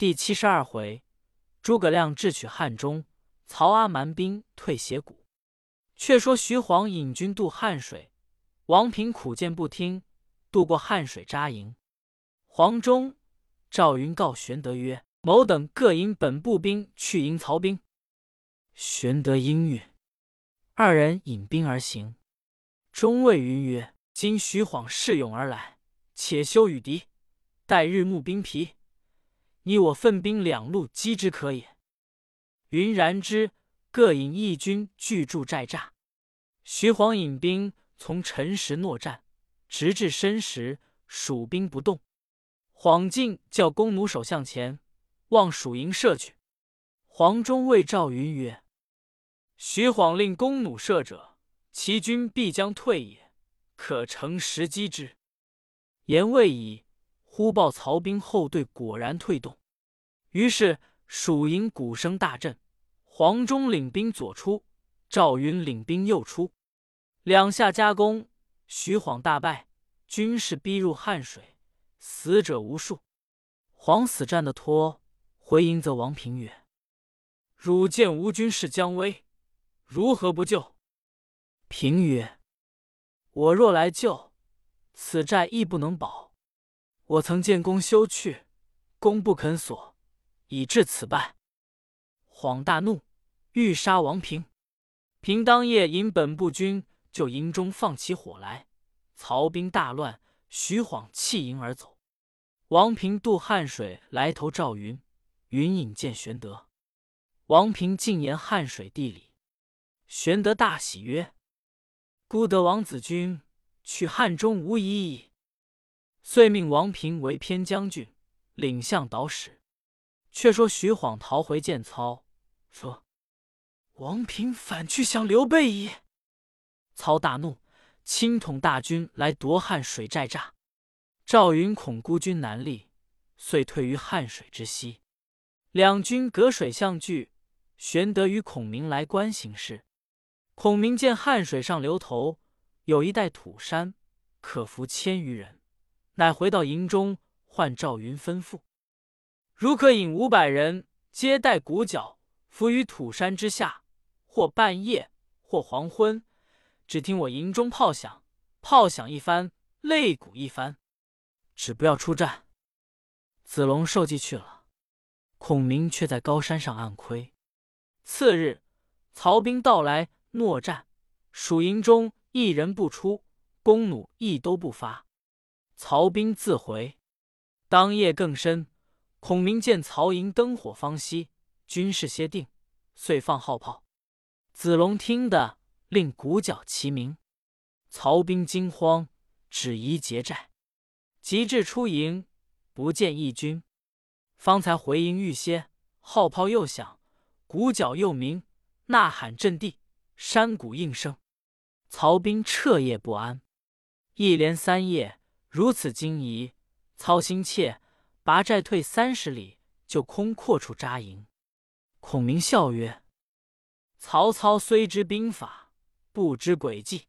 第七十二回，诸葛亮智取汉中，曹阿瞒兵退斜谷。却说徐晃引军渡汉水，王平苦谏不听，渡过汉水扎营。黄忠、赵云告玄德曰：“某等各引本部兵去迎曹兵。”玄德应允，二人引兵而行。中尉云曰：“今徐晃恃勇而来，且休与敌，待日暮兵疲。”你我分兵两路击之可也。云然之，各引一军拒驻寨栅。徐晃引兵从辰时诺战，直至申时，蜀兵不动。晃进叫弓弩手向前，望蜀营射去。黄忠谓赵云曰：“徐晃令弓弩射者，其军必将退也，可乘时击之。”言未已。忽报曹兵后队果然退动，于是蜀营鼓声大震。黄忠领兵左出，赵云领兵右出，两下夹攻，徐晃大败，军士逼入汉水，死者无数。黄死战的脱，回营则王平曰：“汝见吾军势将危，如何不救？”平曰：“我若来救，此寨亦不能保。”我曾见公休去，公不肯锁，以致此败。晃大怒，欲杀王平。平当夜引本部军就营中放起火来，曹兵大乱。徐晃弃营而走。王平渡汉水来投赵云，云引见玄德。王平进言汉水地理，玄德大喜曰：“孤得王子君，取汉中无疑矣。”遂命王平为偏将军，领向导使。却说徐晃逃回见操，说：“王平反去降刘备矣。”操大怒，亲统大军来夺汉水寨栅。赵云恐孤军难立，遂退于汉水之西。两军隔水相拒。玄德与孔明来观形势。孔明见汉水上流头有一带土山，可伏千余人。乃回到营中，唤赵云吩咐：“如可引五百人，皆带鼓角，伏于土山之下，或半夜，或黄昏，只听我营中炮响，炮响一番，擂鼓一番，只不要出战。”子龙受计去了。孔明却在高山上暗窥。次日，曹兵到来，诺战，蜀营中一人不出，弓弩亦都不发。曹兵自回，当夜更深。孔明见曹营灯火方息，军事歇定，遂放号炮。子龙听得，令鼓角齐鸣。曹兵惊慌，只疑劫寨。及至出营，不见一军。方才回营欲歇，号炮又响，鼓角又鸣，呐喊震地，山谷应声。曹兵彻夜不安，一连三夜。如此惊疑，操心切，拔寨退三十里，就空阔处扎营。孔明笑曰：“曹操虽知兵法，不知诡计。”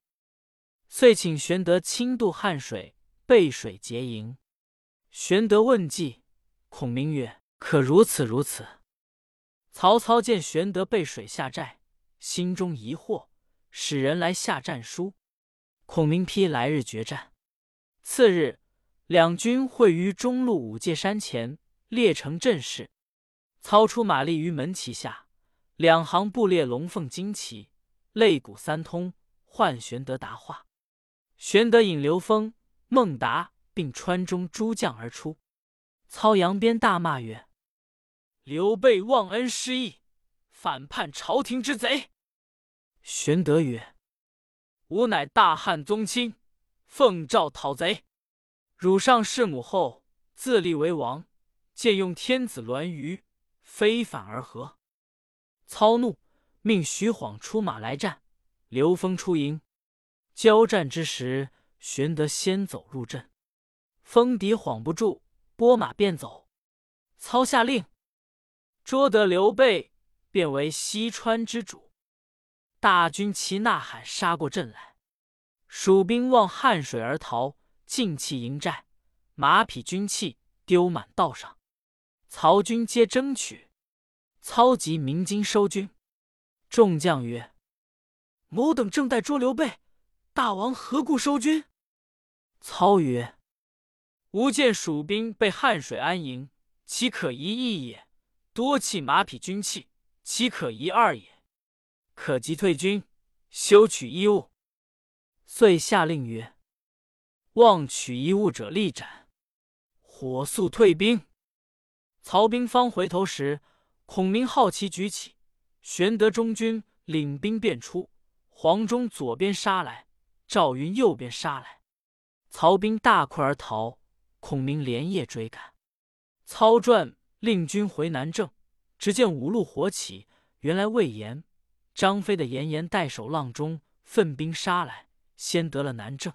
遂请玄德亲渡汉水，背水结营。玄德问计，孔明曰：“可如此如此。”曹操见玄德背水下寨，心中疑惑，使人来下战书。孔明批来日决战。次日，两军会于中路五界山前，列成阵势。操出马立于门旗下，两行布列龙凤旌旗，擂鼓三通，唤玄德答话。玄德引刘封、孟达并川中诸将而出。操扬鞭大骂曰：“刘备忘恩失义，反叛朝廷之贼！”玄德曰：“吾乃大汉宗亲。”奉诏讨贼，汝上弑母后，自立为王，借用天子銮舆，非反而何？操怒，命徐晃出马来战。刘封出营，交战之时，玄德先走入阵，封敌晃不住，拨马便走。操下令，捉得刘备，便为西川之主。大军齐呐喊，杀过阵来。蜀兵望汉水而逃，尽弃营寨，马匹军器丢满道上。曹军皆争取。操急鸣金收军。众将曰：“某等正待捉刘备，大王何故收军？”操曰：“吾见蜀兵被汉水安营，岂可疑一也？多弃马匹军器，岂可疑二也？可急退军，休取衣物。”遂下令曰：“望取衣物者立斩，火速退兵。”曹兵方回头时，孔明好奇举起，玄德中军领兵便出，黄忠左边杀来，赵云右边杀来，曹兵大溃而逃。孔明连夜追赶，操传令军回南郑，只见五路火起，原来魏延、张飞的严严带守阆中，奋兵杀来。先得了南郑，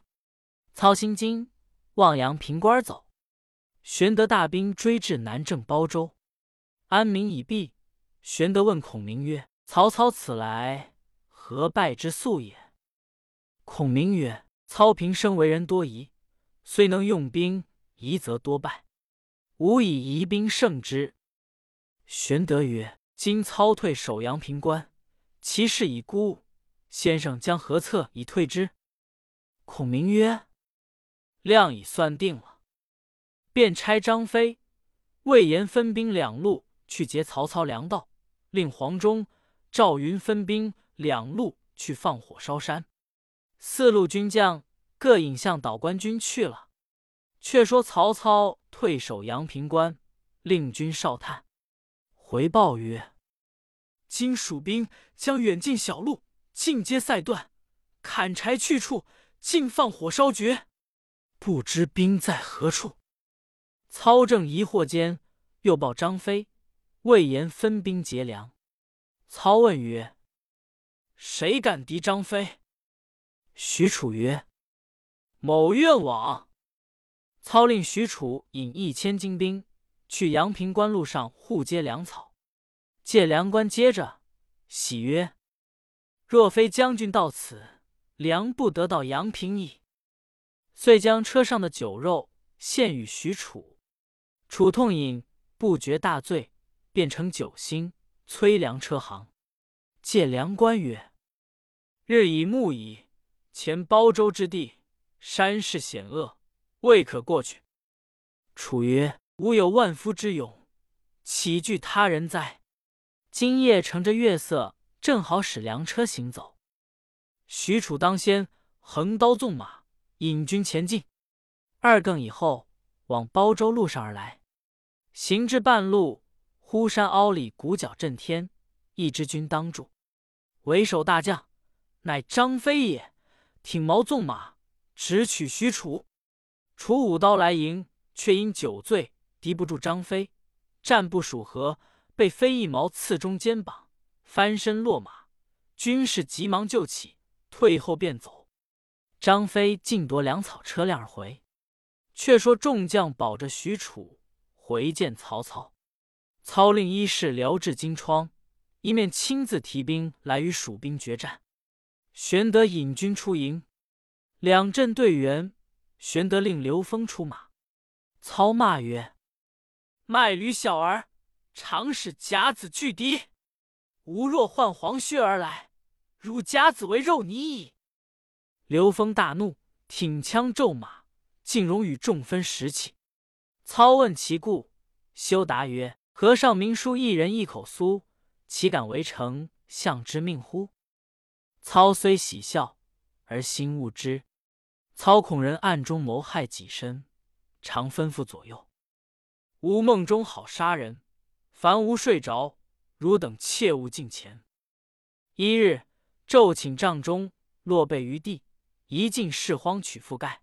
操心惊，望阳平关走。玄德大兵追至南郑包州，安民已毕。玄德问孔明曰：“曹操此来何败之素也？”孔明曰：“操平生为人多疑，虽能用兵，疑则多败。吾以疑兵胜之。”玄德曰：“今操退守阳平关，其势已孤，先生将何策以退之？”孔明曰：“量已算定了，便差张飞、魏延分兵两路去劫曹操粮道，令黄忠、赵云分兵两路去放火烧山。四路军将各引向岛关军去了。却说曹操退守阳平关，令军哨探回报曰：‘今蜀兵将远近小路尽皆塞断，砍柴去处。’”竟放火烧绝，不知兵在何处。操正疑惑间，又报张飞、魏延分兵劫粮。操问曰：“谁敢敌张飞？”许褚曰：“某愿往。”操令许褚引一千精兵去阳平关路上护接粮草。借粮官接着，喜曰：“若非将军到此。”粮不得到阳平矣，遂将车上的酒肉献与许褚。楚痛饮不觉大醉，变成酒星，催粮车行。借粮官曰：“日已暮矣，前包州之地，山势险恶，未可过去。”楚曰：“吾有万夫之勇，岂惧他人哉？今夜乘着月色，正好使粮车行走。”许褚当先，横刀纵马，引军前进。二更以后，往包州路上而来。行至半路，忽山凹里鼓角震天，一支军当住，为首大将乃张飞也。挺矛纵马，直取许褚。楚舞刀来迎，却因酒醉，敌不住张飞，战不数合，被飞一矛刺中肩膀，翻身落马。军士急忙救起。退后便走，张飞尽夺粮草车辆而回。却说众将保着许褚回见曹操，操令一士疗治金疮，一面亲自提兵来与蜀兵决战。玄德引军出营，两阵对圆，玄德令刘封出马，操骂曰：“卖驴小儿，常使甲子拒敌。吾若换黄靴而来。”汝甲子为肉泥矣！刘封大怒，挺枪骤马，竟容与众分食起。操问其故，休答曰：“和尚明书一人一口酥，岂敢围城向之命乎？”操虽喜笑，而心悟之。操恐人暗中谋害己身，常吩咐左右：“吾梦中好杀人，凡吾睡着，汝等切勿近前。”一日。骤请帐中，落被于地，一进室荒取覆盖。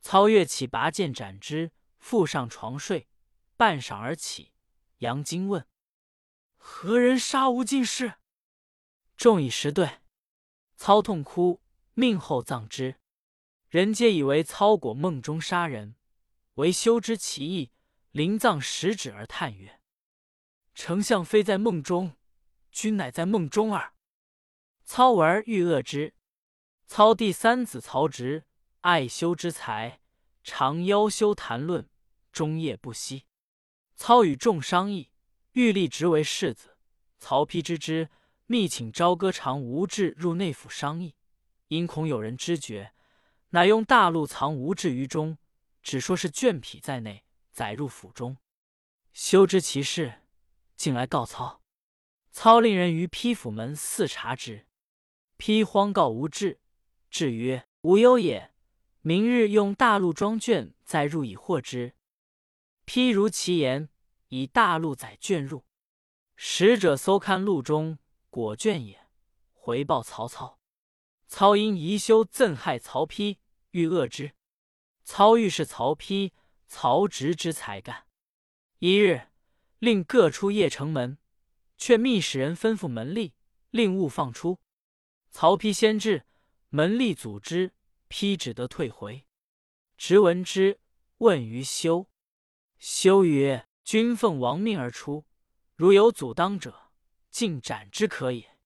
操跃起，拔剑斩之，复上床睡。半晌而起，杨金问：“何人杀吾进士？”众以实对。操痛哭，命后葬之。人皆以为操果梦中杀人，唯修知其意，临葬十指而叹曰：“丞相非在梦中，君乃在梦中耳。”操闻欲恶之，操第三子曹植爱修之才，常邀修谈论，终夜不息。操与众商议，欲立直为世子。曹丕知之，密请朝歌长吴质入内府商议，因恐有人知觉，乃用大路藏吴质于中，只说是卷匹在内，载入府中。修知其事，进来告操。操令人于丕府门四查之。丕慌告无志，志曰：“无忧也。明日用大路装卷，再入以获之。”丕如其言，以大路载卷入。使者搜看路中，果卷也。回报曹操。操因疑修憎害曹丕，欲遏之。操欲是曹丕、曹植之才干。一日，令各出邺城门，却密使人吩咐门吏，令勿放出。曹丕先至，门吏阻之，丕只得退回。直闻之，问于修。修曰：“君奉王命而出，如有阻当者，尽斩之可也。”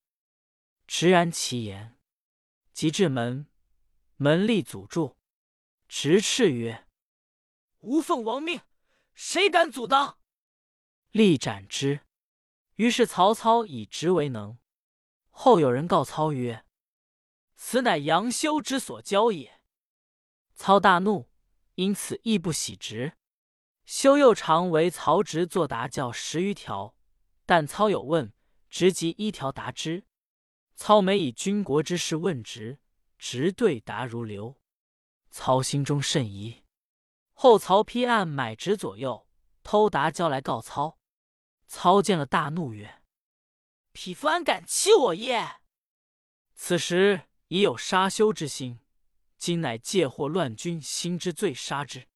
直然其言。即至门，门吏阻住，直斥曰：“吾奉王命，谁敢阻当？”立斩之。于是曹操以直为能。后有人告操曰：“此乃杨修之所教也。”操大怒，因此亦不喜直。修又常为曹植作答教十余条，但操有问，直即一条答之。操每以军国之事问直，直对答如流。操心中甚疑。后曹丕暗买直左右，偷答交来告操。操见了，大怒曰：“匹夫安敢欺我耶？”此时已有杀修之心，今乃借祸乱军心之罪，杀之。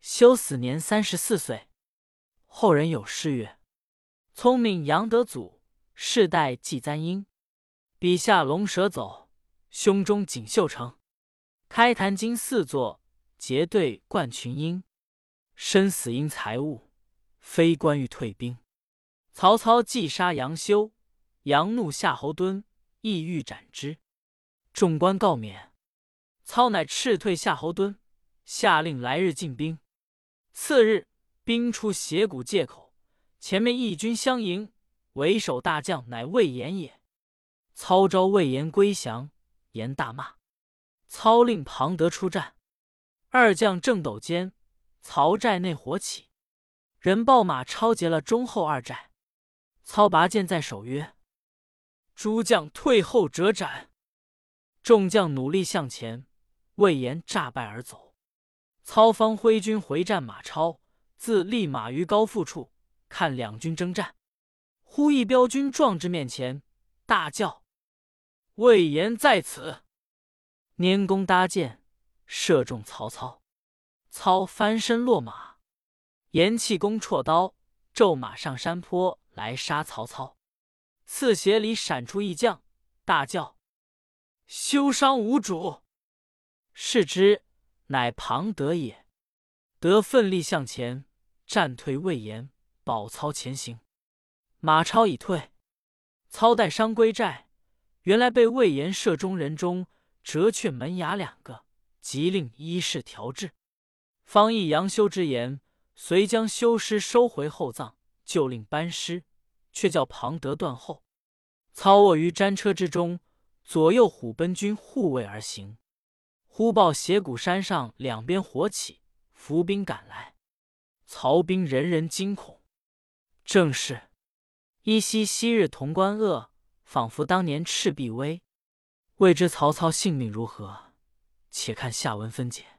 修死年三十四岁。后人有诗曰：“聪明杨德祖，世代季簪缨。笔下龙蛇走，胸中锦绣成。开坛经四座，结对冠群英。生死因财物，非关欲退兵。”曹操既杀杨修，杨怒夏侯惇，意欲斩之。众官告免，操乃斥退夏侯惇，下令来日进兵。次日，兵出斜谷界口，前面义军相迎，为首大将乃魏延也。操召魏延归降，延大骂。操令庞德出战，二将正斗间，曹寨内火起，人报马超劫了中后二寨。操拔剑在手，曰：“诸将退后者斩。”众将努力向前，魏延诈败而走。操方挥军回战，马超自立马于高阜处，看两军征战。忽一彪军撞至面前，大叫：“魏延在此！”拈弓搭箭，射中曹操。操翻身落马，延弃弓绰刀，骤马上山坡来杀曹操。刺斜里闪出一将，大叫：“休伤无主！”视之。乃庞德也，德奋力向前，战退魏延，保操前行。马超已退，操带伤归寨，原来被魏延射中人中，折却门牙两个，急令医士调治。方议杨修之言，遂将修尸收回后葬，就令班师，却叫庞德断后。操卧于战车之中，左右虎贲军护卫而行。忽报斜谷山上两边火起，伏兵赶来，曹兵人人惊恐。正是依稀昔日潼关恶，仿佛当年赤壁危。未知曹操性命如何？且看下文分解。